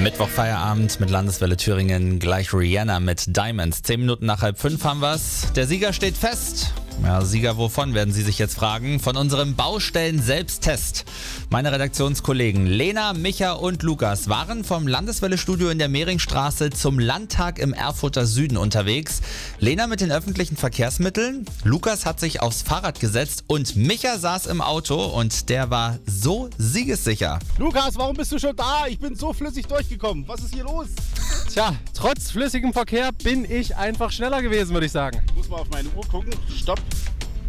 Mittwoch Feierabend mit Landeswelle Thüringen, gleich Rihanna mit Diamonds. Zehn Minuten nach halb fünf haben wir's. Der Sieger steht fest. Ja, Sieger wovon, werden Sie sich jetzt fragen. Von unserem Baustellen-Selbsttest. Meine Redaktionskollegen Lena, Micha und Lukas waren vom Landeswelle-Studio in der Mehringstraße zum Landtag im Erfurter Süden unterwegs. Lena mit den öffentlichen Verkehrsmitteln, Lukas hat sich aufs Fahrrad gesetzt und Micha saß im Auto und der war so siegessicher. Lukas, warum bist du schon da? Ich bin so flüssig durchgekommen. Was ist hier los? Tja, trotz flüssigem Verkehr bin ich einfach schneller gewesen, würde ich sagen. Ich muss mal auf meine Uhr gucken. Stopp.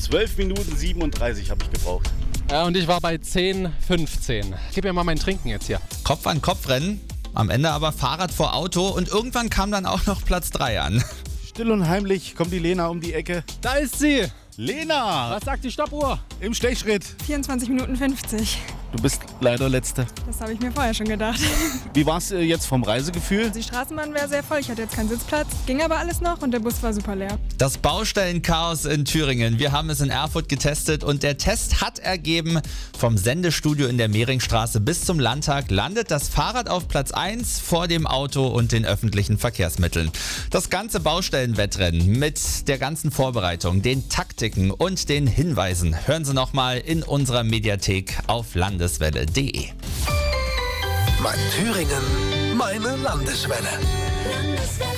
12 Minuten 37 habe ich gebraucht. Ja, und ich war bei 10, 15. Gib mir mal mein Trinken jetzt hier. Kopf an Kopf rennen, am Ende aber Fahrrad vor Auto und irgendwann kam dann auch noch Platz 3 an. Still und heimlich kommt die Lena um die Ecke. Da ist sie. Lena! Was sagt die Stoppuhr? Im Stechschritt. 24 Minuten 50. Du bist leider Letzte. Das habe ich mir vorher schon gedacht. Wie war es jetzt vom Reisegefühl? Die Straßenbahn wäre sehr voll. Ich hatte jetzt keinen Sitzplatz. Ging aber alles noch und der Bus war super leer. Das Baustellenchaos in Thüringen. Wir haben es in Erfurt getestet und der Test hat ergeben, vom Sendestudio in der Mehringstraße bis zum Landtag landet das Fahrrad auf Platz 1 vor dem Auto und den öffentlichen Verkehrsmitteln. Das ganze Baustellenwettrennen mit der ganzen Vorbereitung, den Taktiken und den Hinweisen hören Sie nochmal in unserer Mediathek auf landeswelle.de. Mein Thüringen, meine Landeswelle. Landeswelle.